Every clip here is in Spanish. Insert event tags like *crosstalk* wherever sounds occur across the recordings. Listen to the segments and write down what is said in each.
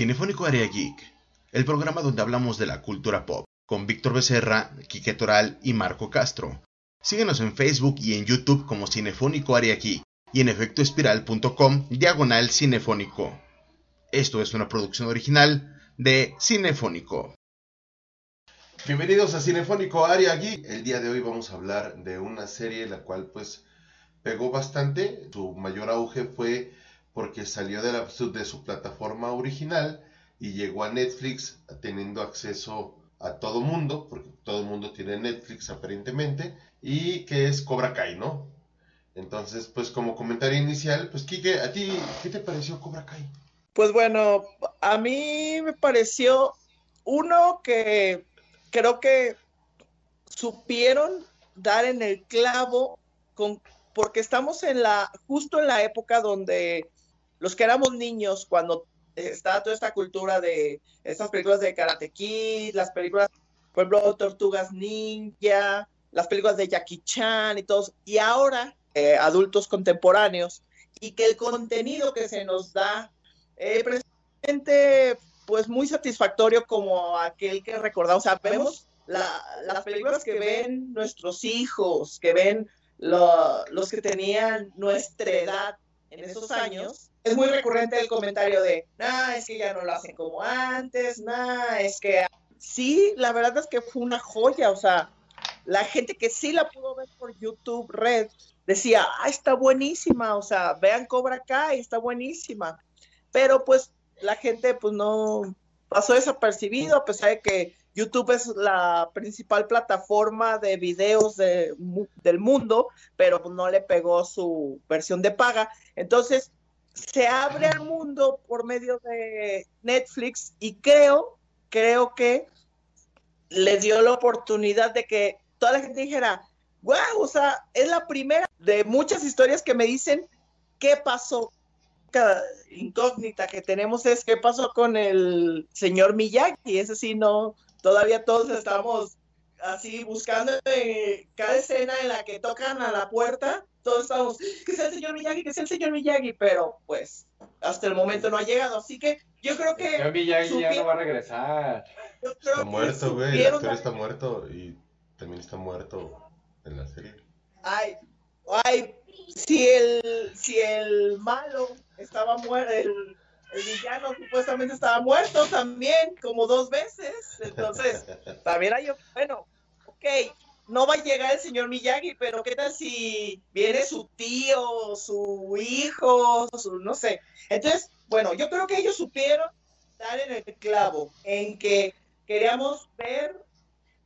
Cinefónico Area Geek, el programa donde hablamos de la cultura pop, con Víctor Becerra, Quique Toral y Marco Castro. Síguenos en Facebook y en YouTube como Cinefónico Area Geek y en efectoespiral.com diagonal cinefónico. Esto es una producción original de Cinefónico. Bienvenidos a Cinefónico Area Geek. El día de hoy vamos a hablar de una serie la cual pues pegó bastante. Su mayor auge fue porque salió de, su plataforma original y llegó a Netflix teniendo acceso a todo mundo, porque todo mundo tiene Netflix aparentemente, y que es Cobra Kai, ¿no? Entonces, pues como comentario inicial, pues Kike, ¿a ti qué te pareció Cobra Kai? Pues bueno, a mí me pareció uno que creo que supieron dar en el clavo con porque estamos en la justo en la época donde los que éramos niños cuando estaba toda esta cultura de estas películas de Karate Kid, las películas, por ejemplo, Tortugas Ninja, las películas de Jackie Chan y todos, y ahora eh, adultos contemporáneos, y que el contenido que se nos da eh, presente, pues muy satisfactorio como aquel que recordamos, o sea, vemos las películas que ven nuestros hijos, que ven los que tenían nuestra edad en esos años, es muy recurrente el comentario de, nah, es que ya no lo hacen como antes, nah, es que sí, la verdad es que fue una joya, o sea, la gente que sí la pudo ver por YouTube Red decía, ah, está buenísima, o sea, vean Cobra Kai, está buenísima, pero pues la gente pues no pasó desapercibido a pesar de que YouTube es la principal plataforma de videos de, del mundo, pero pues no le pegó su versión de paga. Entonces, se abre al mundo por medio de Netflix y creo, creo que le dio la oportunidad de que toda la gente dijera, wow, o sea, es la primera de muchas historias que me dicen qué pasó. Cada incógnita que tenemos es qué pasó con el señor Miyagi, ese sí no, todavía todos estamos así buscando cada escena en la que tocan a la puerta, todos estamos, que sea el señor Miyagi, que sea el señor Miyagi, pero pues hasta el momento no ha llegado, así que yo creo que... El señor Miyagi ya no va a regresar. Está muerto, güey, el actor está muerto y también está muerto en la serie. Ay, ay, si el, si el malo estaba muerto, el, el villano supuestamente estaba muerto también, como dos veces, entonces *laughs* también hay, bueno, ok, no va a llegar el señor Miyagi, pero ¿qué tal si viene su tío, su hijo, su, no sé? Entonces, bueno, yo creo que ellos supieron dar en el clavo, en que queríamos ver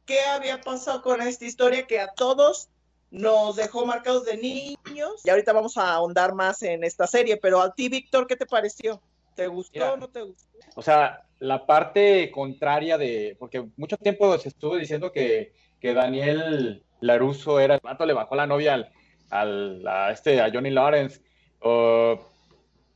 qué había pasado con esta historia que a todos nos dejó marcados de niños. Y ahorita vamos a ahondar más en esta serie, pero a ti, Víctor, ¿qué te pareció? ¿Te gustó o no te gustó? O sea, la parte contraria de, porque mucho tiempo se estuvo diciendo que que Daniel Laruso era el rato le bajó la novia al, a, este, a Johnny Lawrence.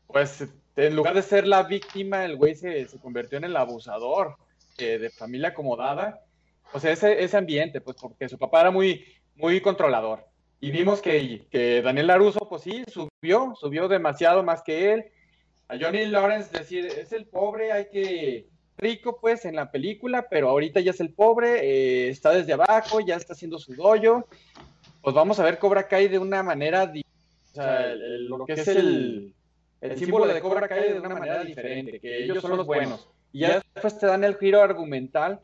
pues en lugar de ser la víctima, el güey se, convirtió en el abusador de familia acomodada. O sea, ese, ese ambiente, pues porque su papá era muy, muy controlador. Y vimos que, que Daniel Laruso, pues sí, subió, subió demasiado más que él. A Johnny Lawrence decir, es el pobre, hay que rico pues en la película, pero ahorita ya es el pobre, eh, está desde abajo, ya está haciendo su dojo. Pues vamos a ver Cobra Kai de una manera, o sea, lo que es el, el símbolo de Cobra Kai de una manera diferente, que ellos son los buenos. Y ya después te dan el giro argumental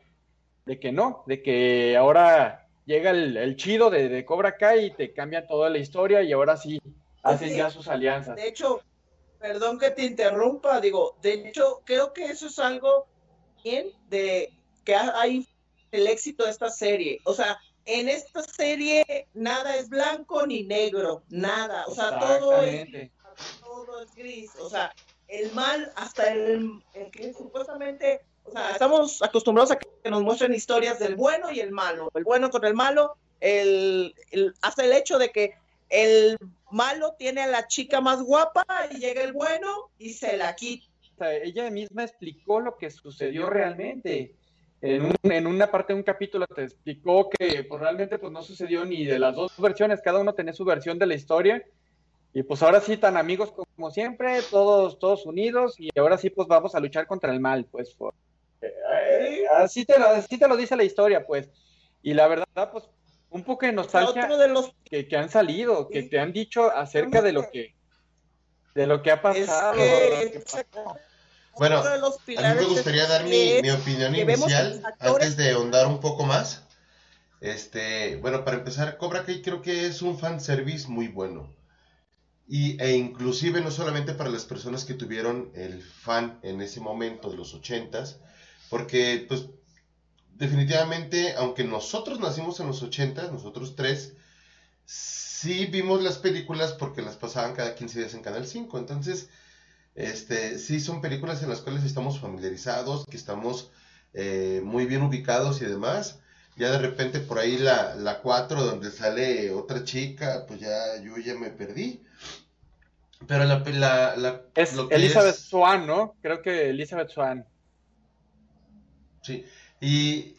de que no, de que ahora llega el, chido de, Cobra Kai y te cambia toda la historia y ahora sí hacen ya sus alianzas. De hecho, perdón que te interrumpa, digo, de hecho creo que eso es algo de que hay el éxito de esta serie. O sea, en esta serie nada es blanco ni negro, nada. O sea, todo es, todo es gris. O sea, el mal, hasta el, que supuestamente, o sea, estamos acostumbrados a que nos muestren historias del bueno y el malo. El bueno con el malo, el, hasta el hecho de que el malo tiene a la chica más guapa y llega el bueno y se la quita ella misma explicó lo que sucedió realmente. En, una parte de un capítulo te explicó que pues, realmente pues, no sucedió ni de las dos versiones, cada uno tenía su versión de la historia Y pues ahora sí, tan amigos como siempre, todos, todos unidos, y ahora sí, pues vamos a luchar contra el mal, pues. Eh, así, te lo, así te lo dice la historia, pues. Y la verdad, pues, un poco de nostalgia de los... que, que han salido, que te han dicho acerca de lo que de lo que ha pasado. Bueno, a mí me gustaría dar mi, mi opinión inicial antes de ahondar un poco más. Este, bueno, para empezar, Cobra Kai creo que es un fanservice muy bueno. Y, e inclusive no solamente para las personas que tuvieron el fan en ese momento de los ochentas, porque pues definitivamente, aunque nosotros nacimos en los ochentas, nosotros tres, sí vimos las películas porque las pasaban cada 15 días en Canal 5. Entonces, este, sí son películas en las cuales estamos familiarizados, que estamos eh, muy bien ubicados y demás. Ya de repente por ahí la, la 4 donde sale otra chica, pues ya yo ya me perdí. Pero la... la, la es Elizabeth Swan, ¿no? Creo que Elizabeth Swan. Sí, y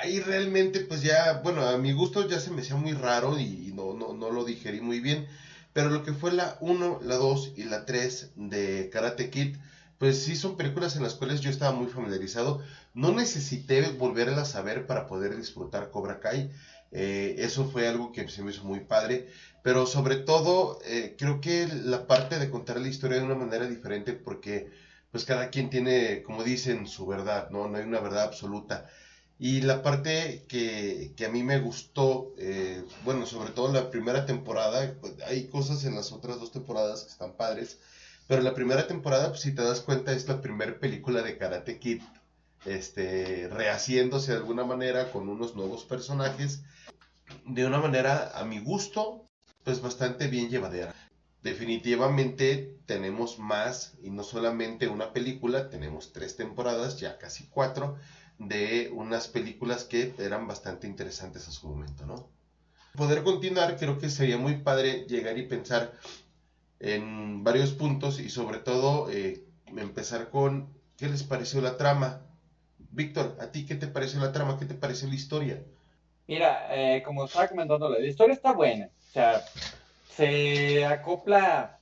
ahí realmente pues ya, bueno, a mi gusto ya se me hacía muy raro y no, no, no lo digerí muy bien. Pero lo que fue la 1, la 2 y la 3 de Karate Kid, pues sí son películas en las cuales yo estaba muy familiarizado. No necesité volverlas a ver para poder disfrutar Cobra Kai. Eh, eso fue algo que se me hizo muy padre. Pero sobre todo, eh, creo que la parte de contar la historia de una manera diferente, porque pues cada quien tiene, como dicen, su verdad, ¿no? No hay una verdad absoluta. Y la parte que, que a mí me gustó, eh, bueno, sobre todo la primera temporada, pues, hay cosas en las otras dos temporadas que están padres, pero la primera temporada, pues si te das cuenta, es la primera película de Karate Kid, este, rehaciéndose de alguna manera con unos nuevos personajes, de una manera, a mi gusto, pues bastante bien llevadera. Definitivamente tenemos más, y no solamente una película, tenemos tres temporadas, ya casi cuatro, de unas películas que eran bastante interesantes a su momento, ¿no? Poder continuar, creo que sería muy padre llegar y pensar en varios puntos y sobre todo eh, empezar con qué les pareció la trama. Víctor, ¿a ti qué te pareció la trama? ¿Qué te pareció la historia? Mira, eh, como estaba comentando, la historia está buena. O sea, se acopla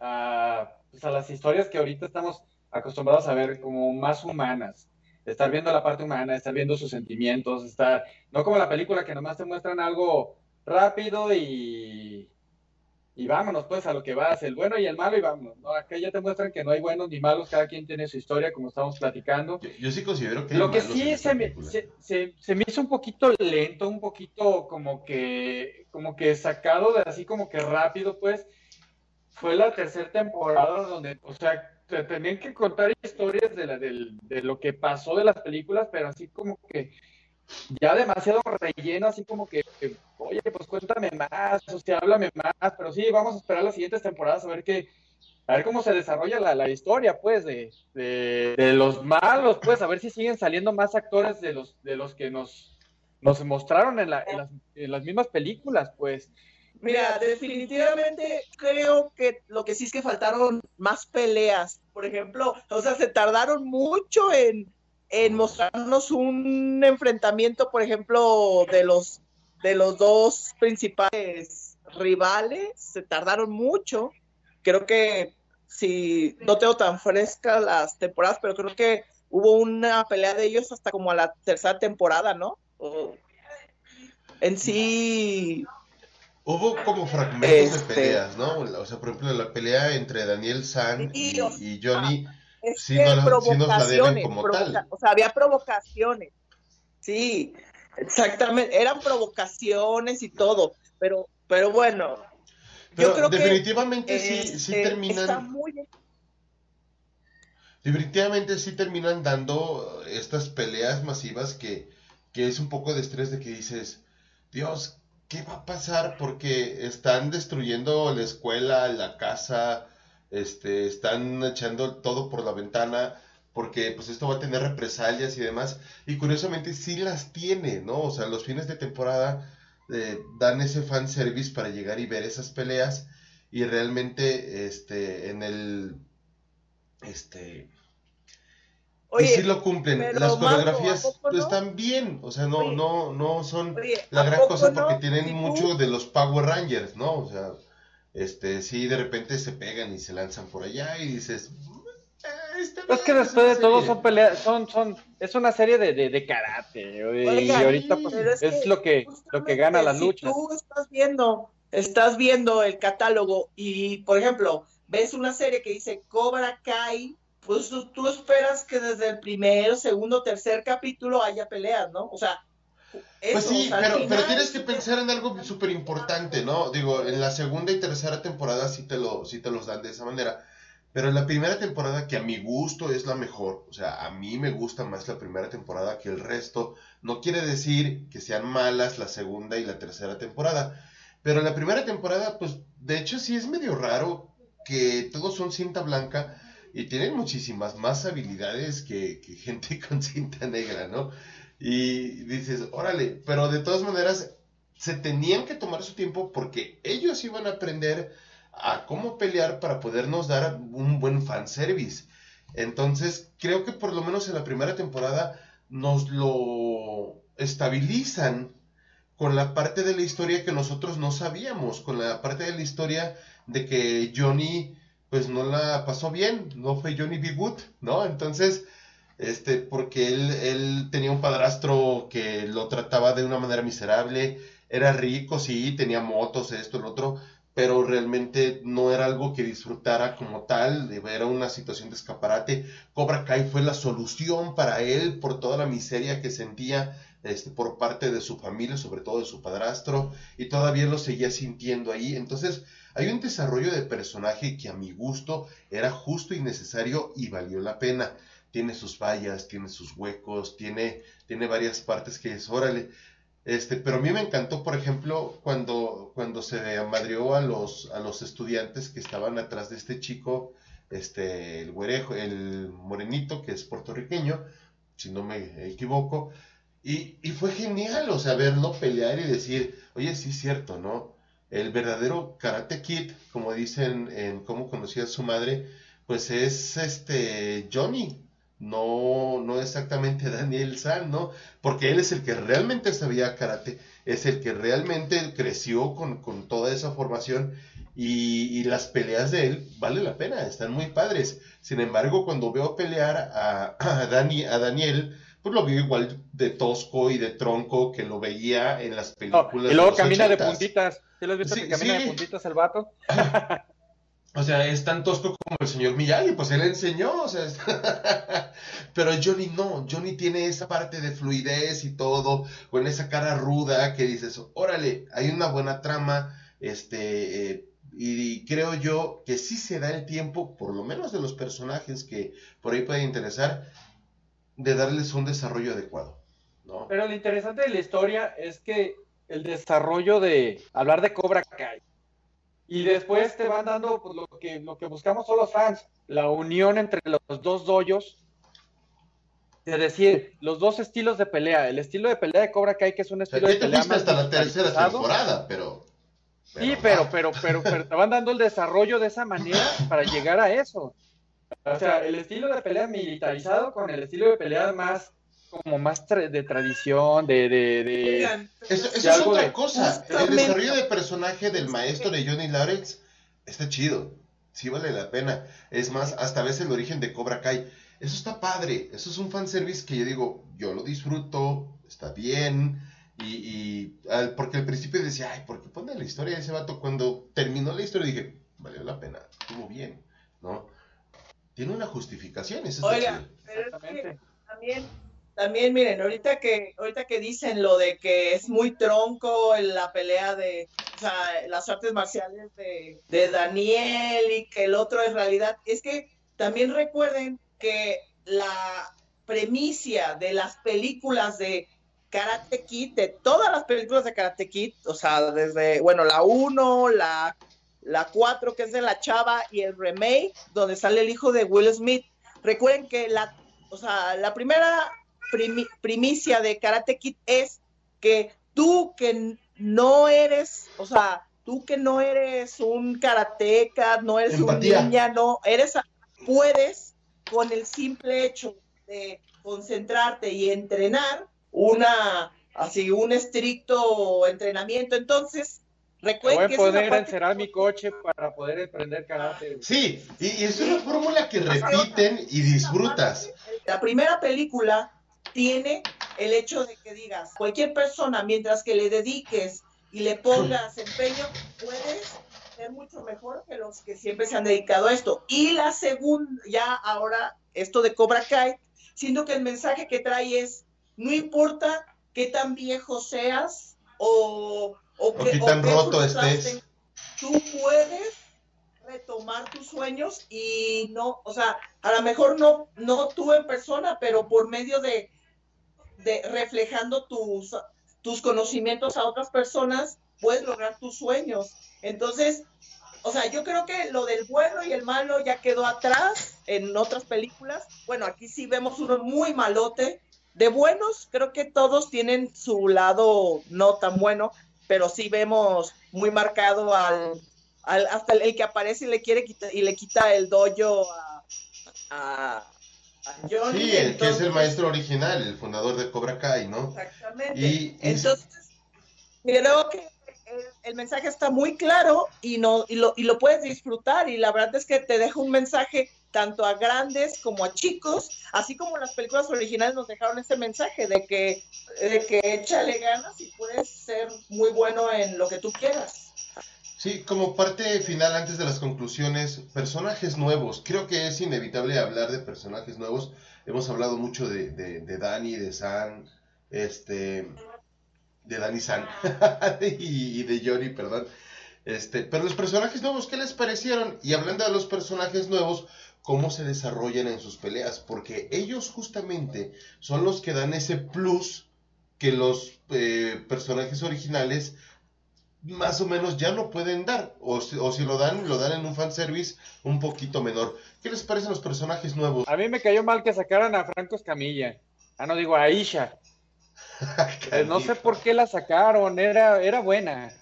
a, pues, a las historias que ahorita estamos acostumbrados a ver como más humanas estar viendo la parte humana, estar viendo sus sentimientos, estar, no como la película que nomás te muestran algo rápido y, y vámonos pues a lo que vas, el bueno y el malo y vámonos, ¿no? Acá ya te muestran que no hay buenos ni malos, cada quien tiene su historia como estamos platicando. Yo, sí considero que... Lo que sí se me, se, se, me hizo un poquito lento, un poquito como que, como que sacado de así como que rápido pues, fue la tercera temporada donde, o sea, tenían que contar historias de, la, de, lo que pasó de las películas, pero así como que ya demasiado relleno, así como que, oye, pues cuéntame más, o sea, háblame más, pero sí, vamos a esperar las siguientes temporadas a ver qué, a ver cómo se desarrolla la, la historia, pues, de, de, los malos, pues, a ver si siguen saliendo más actores de los, de los que nos, nos mostraron en, la, en, las, en las mismas películas, pues. Mira, definitivamente creo que lo que sí es que faltaron más peleas. Por ejemplo, o sea, se tardaron mucho en, en mostrarnos un enfrentamiento, por ejemplo, de los de los dos principales rivales. Se tardaron mucho. Creo que si no tengo tan frescas las temporadas, pero creo que hubo una pelea de ellos hasta como a la tercera temporada, ¿no? en sí Hubo como fragmentos de este, peleas, ¿no? O sea, por ejemplo, la pelea entre Daniel San y, Johnny, sí, nos, la como tal. O sea, había provocaciones. Sí, exactamente. Eran provocaciones y todo. Pero, pero bueno. yo creo definitivamente sí, sí este, terminan. Definitivamente sí terminan dando estas peleas masivas que, que es un poco de estrés de que dices, Dios, ¿qué va a pasar? Porque están destruyendo la escuela, la casa, este, están echando todo por la ventana, porque pues esto va a tener represalias y demás. Y curiosamente sí las tiene, ¿no? O sea, los fines de temporada eh, dan ese fan service para llegar y ver esas peleas. Y realmente, este, en el, este, y sí lo cumplen. Las coreografías están bien, o sea, no, no, no son la gran cosa porque tienen mucho de los Power Rangers, ¿no? O sea, Este, sí, de repente se pegan y se lanzan por allá y dices, eh, es que después de todo son peleas, son, son, es una serie de, de, karate, y ahorita pues, es, lo que, lo que gana la lucha. Tú estás viendo, estás viendo el catálogo y, por ejemplo, ves una serie que dice Cobra Kai, pues tú, esperas que desde el primero, segundo, tercer capítulo haya peleas, ¿no? O sea, pues sí, pero, pero, tienes que pensar en algo súper importante, ¿no? Digo, en la segunda y tercera temporada sí te, lo, sí te los dan de esa manera. Pero en la primera temporada, que a mi gusto es la mejor, o sea, a mí me gusta más la primera temporada que el resto, no quiere decir que sean malas la segunda y la tercera temporada. Pero en la primera temporada, pues, de hecho sí es medio raro que todos son cinta blanca y tienen muchísimas más habilidades que, que gente *laughs* con cinta negra, ¿no? Y dices, órale, pero de todas maneras se tenían que tomar su tiempo porque ellos iban a aprender a cómo pelear para podernos dar un buen fanservice. Entonces, creo que por lo menos en la primera temporada nos lo estabilizan con la parte de la historia que nosotros no sabíamos, con la parte de la historia de que Johnny pues no la pasó bien, no fue Johnny B. Good, ¿no? Entonces, este, porque él, él tenía un padrastro que lo trataba de una manera miserable, era rico, sí, tenía motos, esto, el otro, pero realmente no era algo que disfrutara como tal, era una situación de escaparate. Cobra Kai fue la solución para él por toda la miseria que sentía este, por parte de su familia, sobre todo de su padrastro, y todavía lo seguía sintiendo ahí. Entonces, hay un desarrollo de personaje que a mi gusto era justo y necesario y valió la pena tiene sus fallas, tiene sus huecos, tiene, tiene varias partes que es, órale. Este, pero a mí me encantó, por ejemplo, cuando, cuando se amadrió a los, a los estudiantes que estaban atrás de este chico, este, el güerejo, el morenito, que es puertorriqueño, si no me equivoco, y, y fue genial, o sea, verlo pelear y decir, oye, sí es cierto, ¿no? El verdadero Karate Kid, como dicen en cómo conocía a su madre, pues es este Johnny, no, no exactamente *laughs* Daniel San, ¿no? Porque él es el que realmente sabía karate, es el que realmente creció con, toda esa formación y, las peleas de él vale la pena, están muy padres. Sin embargo, cuando veo pelear a, *clears throat* a Daniel, pues lo veo igual de tosco y de tronco que lo veía en las películas. y luego camina de puntitas. ¿Sí lo has visto que camina de puntitas el vato? *laughs* O sea, es tan tosco como el señor Miyagi, pues él enseñó, o sea, *laughs* pero Johnny no, Johnny tiene esa parte de fluidez y todo, con esa cara ruda que dices, órale, hay una buena trama, este, eh, y creo yo que sí se da el tiempo, por lo menos de los personajes que por ahí pueden interesar, de darles un desarrollo adecuado, ¿no? Pero lo interesante de la historia es que el desarrollo de hablar de Cobra Kai y después te van dando pues, lo, que, lo que buscamos todos los fans, la unión entre los dos doyos. Es decir, los dos estilos de pelea. El estilo de pelea de Cobra Kai, que es un estilo de pelea más hasta la tercera temporada, pero... sí, pero, pero, pero, pero te van dando el desarrollo de esa manera para llegar a eso. O sea, el estilo de pelea militarizado con el estilo de pelea más como más de tradición, de... de, de eso, es otra cosa. El desarrollo de personaje del maestro de Johnny Lawrence está chido. Sí vale la pena. Es más, hasta a veces el origen de Cobra Kai. Eso está padre. Eso es un fanservice que yo digo, yo lo disfruto, está bien. Y, y porque al principio decía, ay, ¿por qué pone la historia de ese vato? Cuando terminó la historia dije, valió la pena, estuvo bien, ¿no? Tiene una justificación, eso Oiga, pero es que también también miren, ahorita que, ahorita que dicen lo de que es muy tronco en la pelea de las artes marciales de, de Daniel y que el otro es realidad, es que también recuerden que la premicia de las películas de Karate Kid, de todas las películas de Karate Kid, o sea, desde, bueno, la 1, la, la 4, que es de la chava, y el remake, donde sale el hijo de Will Smith. Recuerden que la, o sea, la primera primicia de Karate Kid es que tú que no eres, o sea, tú que no eres un karateca, no eres un ninja, no, eres, puedes con el simple hecho de concentrarte y entrenar una, así, un estricto entrenamiento, entonces Recuerden voy a poner a encerrar mi coche para poder emprender karate. Sí, y, es una fórmula que repiten y disfrutas. La primera película tiene el hecho de que digas, cualquier persona, mientras que le dediques y le pongas empeño, puedes ser mucho mejor que los que siempre se han dedicado a esto. Y la segunda, ya ahora, esto de Cobra Kai, siendo que el mensaje que trae es, no importa qué tan viejo seas o o, que, tan roto estés. Tú puedes retomar tus sueños y no, o sea, a lo mejor no, no tú en persona, pero por medio de, de reflejando tus, tus conocimientos a otras personas, puedes lograr tus sueños. Entonces, o sea, yo creo que lo del bueno y el malo ya quedó atrás en otras películas. Bueno, aquí sí vemos uno muy malote. De buenos, creo que todos tienen su lado no tan bueno, pero sí vemos muy marcado al, hasta el, que aparece y le quiere quitar, y le quita el dojo a, a, Johnny. Sí, el que es el maestro original, el fundador de Cobra Kai, ¿no? Exactamente. Y, entonces, creo que el, mensaje está muy claro y, no, y, lo, y lo puedes disfrutar y la verdad es que te deja un mensaje tanto a grandes como a chicos, así como las películas originales nos dejaron ese mensaje de que, de que échale ganas y puedes ser muy bueno en lo que tú quieras. Sí, como parte final antes de las conclusiones, personajes nuevos. Creo que es inevitable hablar de personajes nuevos. Hemos hablado mucho de, de, de Dani, de San, este, de Dani San *laughs* y, de Johnny, perdón. Este, pero los personajes nuevos, ¿qué les parecieron? Y hablando de los personajes nuevos, cómo se desarrollan en sus peleas, porque ellos justamente son los que dan ese plus que los eh, personajes originales más o menos ya no pueden dar, o si, o si, lo dan, lo dan en un fanservice un poquito menor. ¿Qué les parecen los personajes nuevos? A mí me cayó mal que sacaran a Franco Escamilla. Ah, no digo a Aisha. *laughs* Eh, no sé por qué la sacaron, era, era buena.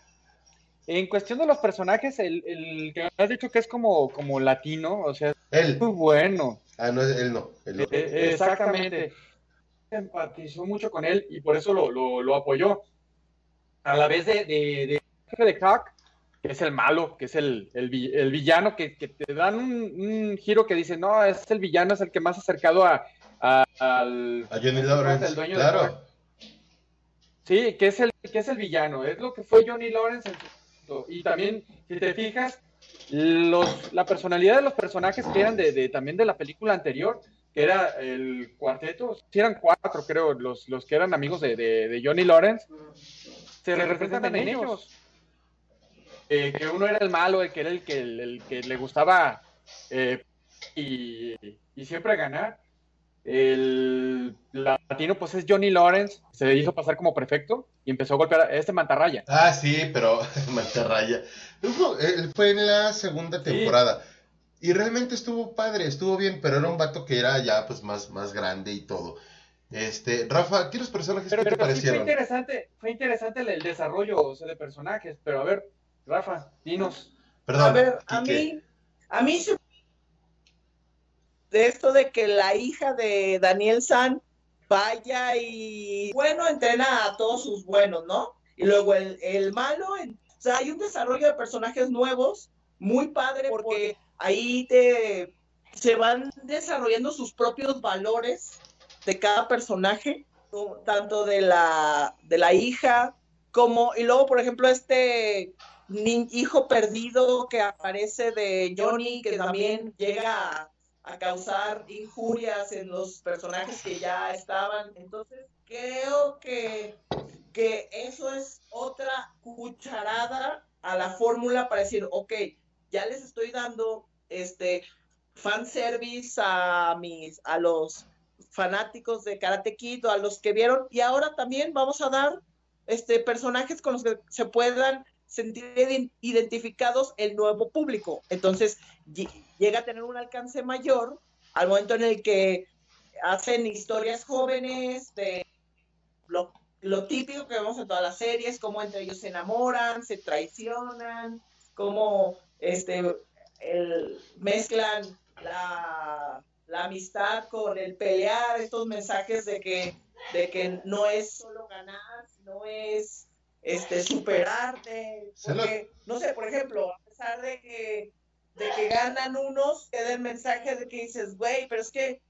En cuestión de los personajes, el, el que has dicho que es como, como latino, o sea, es muy bueno. Ah, no, él no. Eh, eh, exactamente. Empatizó mucho con él y por eso lo, lo, apoyó. A la vez de, de, de, de Hack, que es el malo, que es el, el, villano, que, que, te dan un, giro que dice, no, es el villano, es el que más acercado a, a al... A Johnny Lawrence, claro. Sí, que es, el, que es el villano, es lo que fue Johnny Lawrence en su y también, si te fijas, los, la personalidad de los personajes que eran de, también de la película anterior, que era el cuarteto, si eran cuatro, creo, los, los que eran amigos de, Johnny Lawrence, se representan en ellos. Eh, que uno era el malo, el que era el que, el, que le gustaba eh, y, y siempre ganar. El latino, pues es Johnny Lawrence, se hizo pasar como prefecto y empezó a golpear a este mantarraya. Ah, sí, pero *laughs* mantarraya. Fue en la segunda temporada. Y realmente estuvo padre, estuvo bien, pero era un vato que era ya pues más, más grande y todo. Este, Rafa, ¿qué los personajes que te parecieron? fue interesante, fue interesante el, desarrollo de personajes, pero a ver, Rafa, dinos. Perdón, a ver, a mí, a mí se de esto de que la hija de Daniel San vaya y, bueno, entrena a todos sus buenos, ¿no? Y luego el, malo, o sea, hay un desarrollo de personajes nuevos muy padre porque ahí te se van desarrollando sus propios valores de cada personaje, tanto de la, de la hija como, y luego, por ejemplo, este hijo perdido que aparece de Johnny, que también llega a causar injurias en los personajes que ya estaban. Entonces, creo que, que eso es otra cucharada a la fórmula para decir, ok, ya les estoy dando este fanservice a mis, a los fanáticos de Karate Kid o a los que vieron, y ahora también vamos a dar este personajes con los que se puedan sentir identificados el nuevo público. Entonces, llega a tener un alcance mayor al momento en el que hacen historias jóvenes de lo, típico que vemos en todas las series, cómo entre ellos se enamoran, se traicionan, cómo este, mezclan la, la, amistad con el pelear, estos mensajes de que, de que no es solo ganar, no es este, superarte. Porque, no sé, por ejemplo, a pesar de que, de que ganan unos, queda el mensaje de que dices, güey, pero es que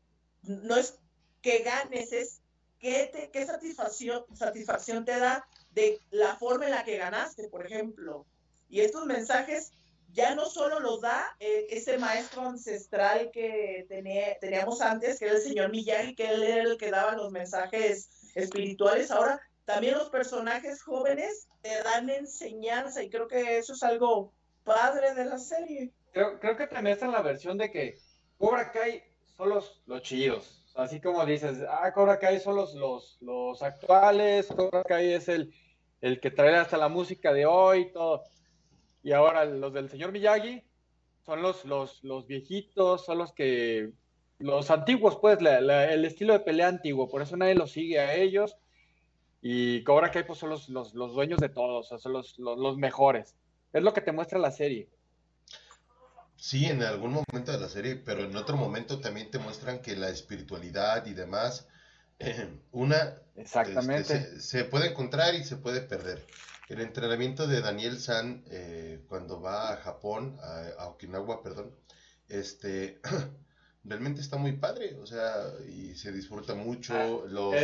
no es que ganes, es qué, te, qué satisfacción, satisfacción te da de la forma en la que ganaste, por ejemplo. Y estos mensajes ya no solo los da eh, ese maestro ancestral que tenía, teníamos antes, que era el señor Miyagi, que él era el que daba los mensajes espirituales, ahora también los personajes jóvenes te dan enseñanza y creo que eso es algo padre de la serie. Creo, creo que también está la versión de que Cobra Kai son los, los. Así como dices, ah, Cobra Kai son los, los, los actuales, Cobra Kai es el, el que trae hasta la música de hoy, todo. Y ahora los del señor Miyagi son los, los, los viejitos, son los que, los antiguos, pues, el estilo de pelea antiguo, por eso nadie los sigue a ellos. Y Cobra Kai pues, son los, los, los dueños de todos, son los, los, mejores. Es lo que te muestra la serie. Sí, en algún momento de la serie, pero en otro momento también te muestran que la espiritualidad y demás, *clears throat* una Exactamente. Este, se, puede encontrar y se puede perder. El entrenamiento de Daniel San eh, cuando va a Japón, a, Okinawa, perdón, este *clears throat* realmente está muy padre, o sea, y se disfruta mucho ah, los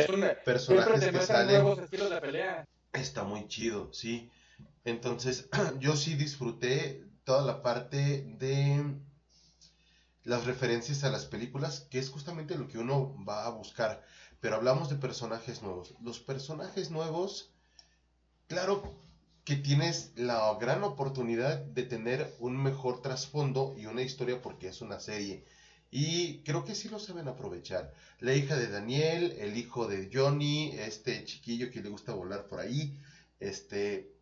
personajes que salen. de pelea. Está muy chido, sí. Entonces, *clears throat* yo sí disfruté toda la parte de las referencias a las películas, que es justamente lo que uno va a buscar. Pero hablamos de personajes nuevos. Los personajes nuevos claro que tienes la gran oportunidad de tener un mejor trasfondo y una historia porque es una serie. Y creo que sí lo saben aprovechar. La hija de Daniel, el hijo de Johnny, este chiquillo que le gusta volar por ahí, este,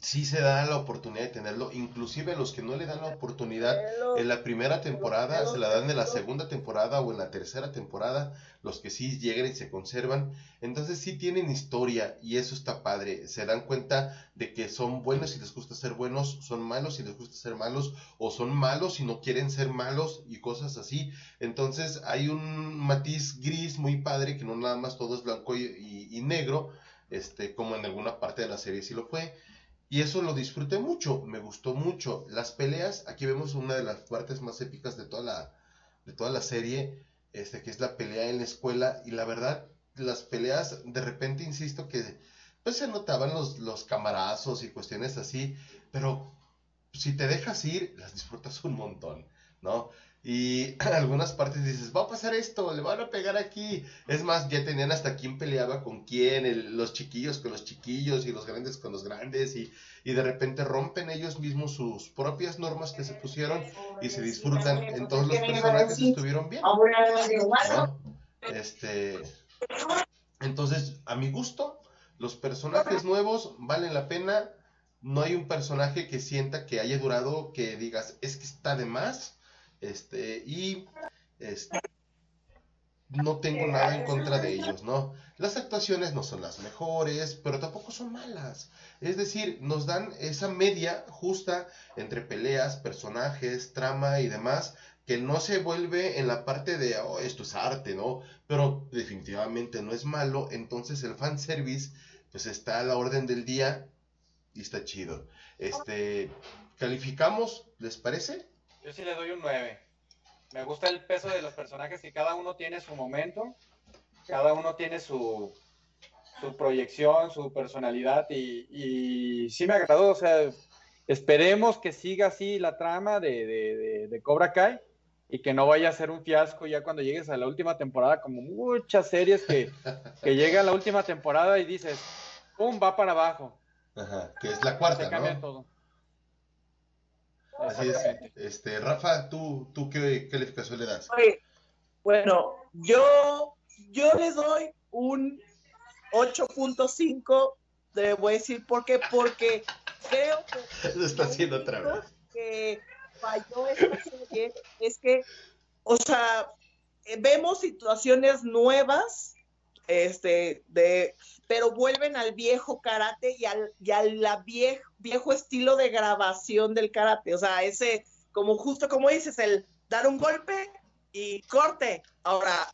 sí se da la oportunidad de tenerlo, inclusive los que no le dan la oportunidad en la primera temporada, se la dan en la segunda temporada o en la tercera temporada, los que sí llegan y se conservan, entonces sí tienen historia y eso está padre, se dan cuenta de que son buenos y les gusta ser buenos, son malos y les gusta ser malos, o son malos y no quieren ser malos y cosas así, entonces hay un matiz gris muy padre que no nada más todo es blanco y, y negro, este, como en alguna parte de la serie sí lo fue, y eso lo disfruté mucho, me gustó mucho. Las peleas, aquí vemos una de las partes más épicas de toda la, de toda la serie, este, que es la pelea en la escuela. Y la verdad, las peleas, de repente, insisto que pues se notaban los, los camarazos y cuestiones así, pero si te dejas ir, las disfrutas un montón, ¿no? Y *clears throat* algunas partes dices, va a pasar esto, le van a pegar aquí. Es más, ya tenían hasta quién peleaba con quién, los chiquillos con los chiquillos y los grandes con los grandes. Y, y de repente rompen ellos mismos sus propias normas que se pusieron y se disfrutan. Entonces los personajes estuvieron bien. Este, entonces, a mi gusto, los personajes nuevos valen la pena. No hay un personaje que sienta que haya durado, que digas, es que está de más este, y este, no tengo nada en contra de ellos, ¿no? Las actuaciones no son las mejores, pero tampoco son malas. Es decir, nos dan esa media justa entre peleas, personajes, trama y demás, que no se vuelve en la parte de, oh, esto es arte, ¿no? Pero definitivamente no es malo, entonces el fanservice, pues está a la orden del día y está chido. Este, calificamos, ¿les parece? Yo sí le doy un 9. Me gusta el peso de los personajes que cada uno tiene su momento, cada uno tiene su, su proyección, su personalidad y, y sí me agradó, o sea, esperemos que siga así la trama de, de, de, Cobra Kai y que no vaya a ser un fiasco ya cuando llegues a la última temporada, como muchas series que, que llega a la última temporada y dices, ¡pum! va para abajo. Ajá, que es la cuarta, Se cambia todo. Así es. Este, Rafa, ¿tú, tú qué calificación le das? Bueno, yo, yo le doy un 8.5, te voy a decir por qué, porque creo que... *laughs* Lo está haciendo otra vez. Que falló esta serie es que, o sea, vemos situaciones nuevas, este, de pero vuelven al viejo karate y al, viejo, viejo estilo de grabación del karate. O sea, ese, como justo como dices, el dar un golpe y corte. Ahora,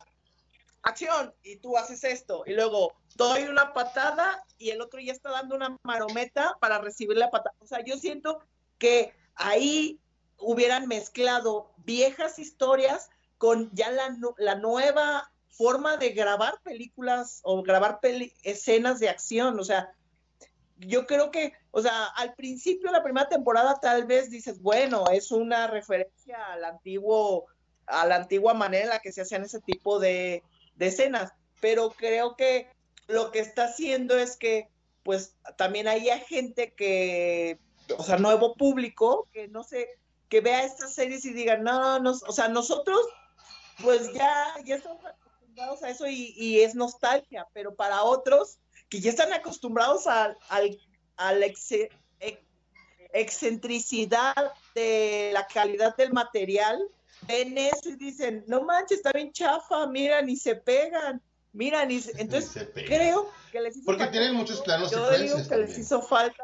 acción, y tú haces esto, y luego doy una patada y el otro ya está dando una marometa para recibir la patada. O sea, yo siento que ahí hubieran mezclado viejas historias con ya la, la nueva forma de grabar películas o grabar escenas de acción. O sea, yo creo que, o sea, al principio de la primera temporada tal vez dices, bueno, es una referencia al antiguo, a la antigua manera en la que se hacían ese tipo de, de escenas, pero creo que lo que está haciendo es que, pues, también haya gente que, o sea, nuevo público, que no sé, que vea estas series y diga, no, no, o sea, nosotros, pues ya, ya estamos acostumbrados a eso y, y es nostalgia, pero para otros, que ya están acostumbrados a, la excentricidad de la calidad del material, ven eso y dicen, no manches, está bien chafa, mira, ni se pegan, mira, ni *laughs* Entonces, creo que les hizo Porque tienen muchos planos Yo digo que les hizo falta...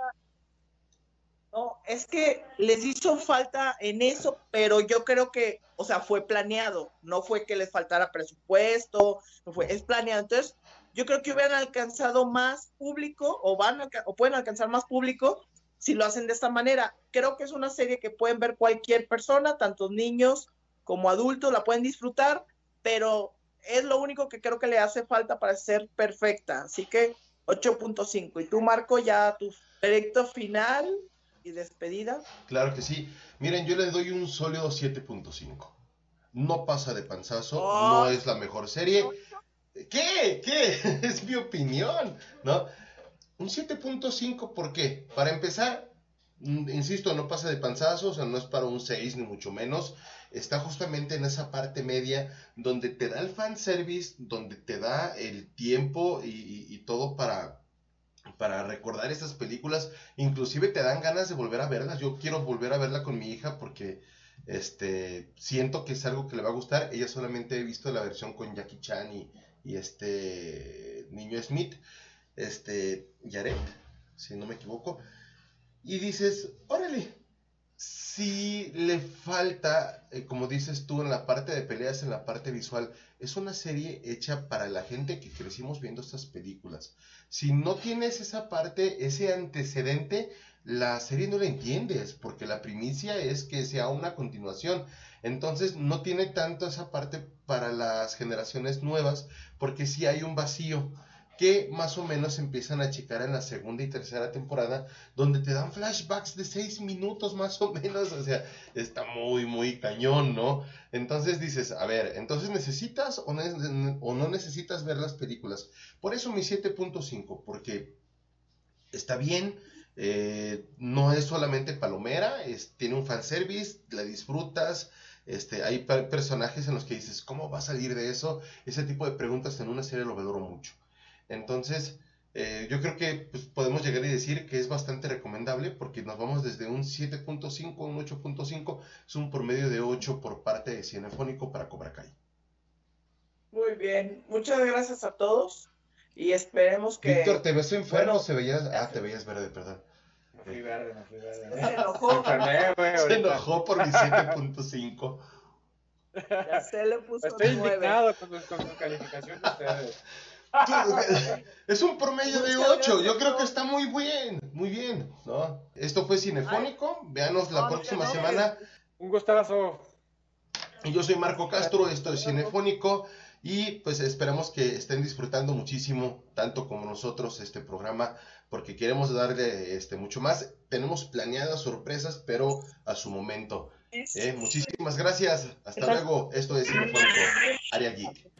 No, es que les hizo falta en eso, pero yo creo que, o sea, fue planeado, no fue que les faltara presupuesto, no fue, es planeado. Entonces, yo creo que hubieran alcanzado más público o van o pueden alcanzar más público si lo hacen de esta manera. Creo que es una serie que pueden ver cualquier persona, tanto niños como adultos, la pueden disfrutar, pero es lo único que creo que le hace falta para ser perfecta. Así que 8.5. Y tú, Marco, ya tu directo final y despedida. Claro que sí. Miren, yo le doy un sólido 7.5. No pasa de panzazo, no es la mejor serie. ¿Qué? ¿Qué? *laughs* es mi opinión, ¿no? Un 7.5, ¿por qué? Para empezar, mm, insisto, no pasa de panzazo, o sea, no es para un 6 ni mucho menos. Está justamente en esa parte media donde te da el fanservice, donde te da el tiempo y, todo para, para recordar estas películas. Inclusive te dan ganas de volver a verlas. Yo quiero volver a verla con mi hija porque este siento que es algo que le va a gustar. Ella solamente ha visto la versión con Jackie Chan y, y este niño Smith, este Jared, si no me equivoco, y dices, órale, si le falta, eh, como dices tú, en la parte de peleas, en la parte visual, es una serie hecha para la gente que crecimos viendo estas películas. Si no tienes esa parte, ese antecedente, la serie no la entiendes, porque la primicia es que sea una continuación. Entonces no tiene tanto esa parte para las generaciones nuevas, porque sí hay un vacío que más o menos empiezan a achicar en la segunda y tercera temporada, donde te dan flashbacks de seis minutos más o menos, o sea, está muy, muy cañón, ¿no? Entonces dices, a ver, entonces necesitas o, no necesitas ver las películas. Por eso mi 7.5, porque está bien, eh, no es solamente palomera, es, tiene un fanservice, la disfrutas, este, hay personajes en los que dices, ¿cómo va a salir de eso? Ese tipo de preguntas en una serie lo valoro mucho. Entonces, eh, yo creo que pues, podemos llegar y decir que es bastante recomendable porque nos vamos desde un 7.5 a un 8.5, es un promedio de 8 por parte de Cinefónico para Cobra Kai. Muy bien, muchas gracias a todos y esperemos que... Víctor, ¿te ves enfermo se veías... Ah, te veías verde, perdón. Me fui verde, me fui verde. Se enojó. *laughs* Se enojó por mi 7.5. Ya se le puso Estoy 9. indignado con, con su calificación de ustedes. *laughs* Es un promedio de 8. Yo creo que está muy bien, muy bien, ¿no? Esto fue Cinefónico. Véanos la próxima semana. Un gustazo. Y yo soy Marco Castro, esto es Cinefónico. Y pues esperamos que estén disfrutando muchísimo, tanto como nosotros, este programa, porque queremos darle este, mucho más. Tenemos planeadas sorpresas, pero a su momento. ¿eh? Muchísimas gracias. Hasta luego. Esto es Cinefónico, Área Geek.